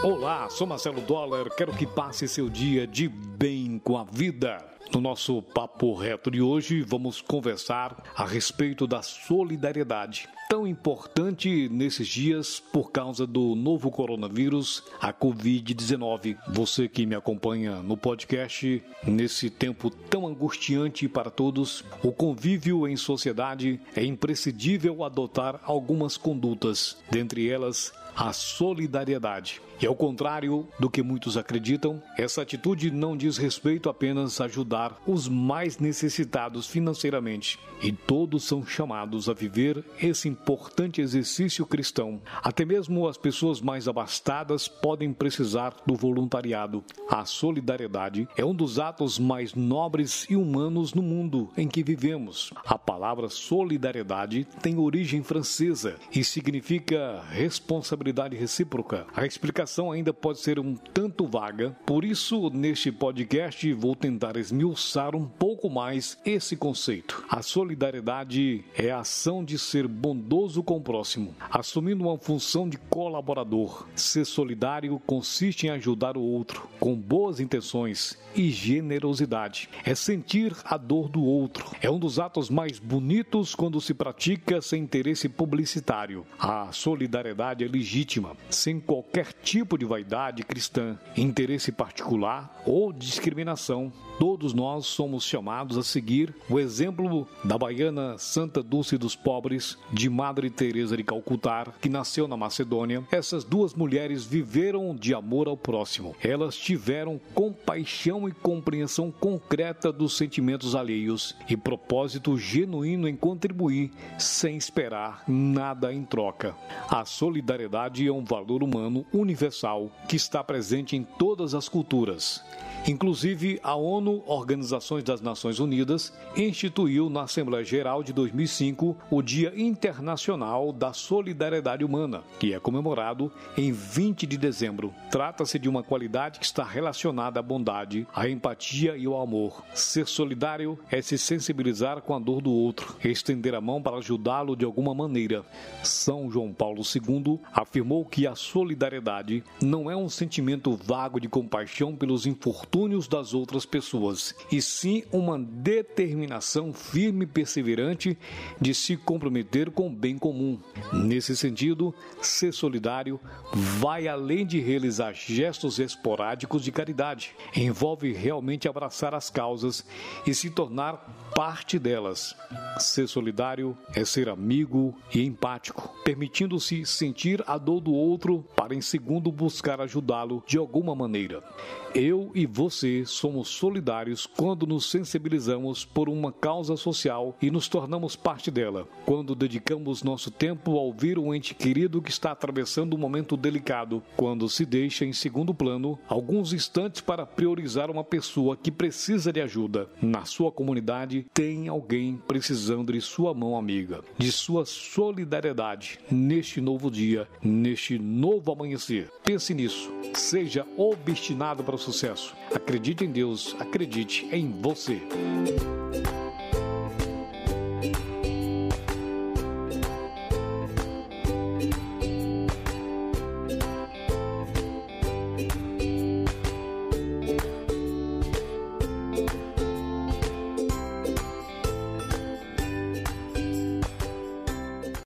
Olá, sou Marcelo Dollar. Quero que passe seu dia de bem com a vida. No nosso papo reto de hoje, vamos conversar a respeito da solidariedade, tão importante nesses dias por causa do novo coronavírus, a Covid-19. Você que me acompanha no podcast, nesse tempo tão angustiante para todos, o convívio em sociedade é imprescindível adotar algumas condutas, dentre elas a solidariedade. E ao contrário do que muitos acreditam, essa atitude não diz respeito apenas a ajudar os mais necessitados financeiramente, e todos são chamados a viver esse importante exercício cristão. Até mesmo as pessoas mais abastadas podem precisar do voluntariado. A solidariedade é um dos atos mais nobres e humanos no mundo em que vivemos. A palavra solidariedade tem origem francesa e significa responsabilidade recíproca. A explicação ainda pode ser um tanto vaga, por isso, neste podcast, vou tentar esmiuçar um pouco mais esse conceito. A solidariedade é a ação de ser bondoso com o próximo, assumindo uma função de colaborador. Ser solidário consiste em ajudar o outro com boas intenções e generosidade. É sentir a dor do outro. É um dos atos mais bonitos quando se pratica sem interesse publicitário. A solidariedade é legítima, sem qualquer tipo de vaidade cristã, interesse particular ou discriminação. Todos nós somos chamados a seguir o exemplo da baiana Santa Dulce dos Pobres, de Madre Teresa de Calcutá, que nasceu na Macedônia. Essas duas mulheres viveram de amor ao próximo. Elas tiveram compaixão e compreensão concreta dos sentimentos alheios e propósito genuíno em contribuir sem esperar nada em troca. A solidariedade é um valor humano universal que está presente em todas as culturas. Inclusive, a ONU, Organizações das Nações Unidas, instituiu na Assembleia Geral de 2005 o Dia Internacional da Solidariedade Humana, que é comemorado em 20 de dezembro. Trata-se de uma qualidade que está relacionada à bondade, à empatia e ao amor. Ser solidário é se sensibilizar com a dor do outro, estender a mão para ajudá-lo de alguma maneira. São João Paulo II afirmou que a solidariedade não é um sentimento vago de compaixão pelos infortúnios infortúnios das outras pessoas, e sim uma determinação firme e perseverante de se comprometer com o bem comum. Nesse sentido, ser solidário vai além de realizar gestos esporádicos de caridade. Envolve realmente abraçar as causas e se tornar parte delas. Ser solidário é ser amigo e empático, permitindo-se sentir a dor do outro para, em segundo, buscar ajudá-lo de alguma maneira. Eu e você somos solidários quando nos sensibilizamos por uma causa social e nos tornamos parte dela. Quando dedicamos nosso tempo a ouvir um ente querido que está atravessando um momento delicado. Quando se deixa em segundo plano alguns instantes para priorizar uma pessoa que precisa de ajuda. Na sua comunidade tem alguém precisando de sua mão amiga, de sua solidariedade neste novo dia, neste novo amanhecer. Pense nisso. Seja obstinado para o sucesso. Acredite em Deus, acredite em você.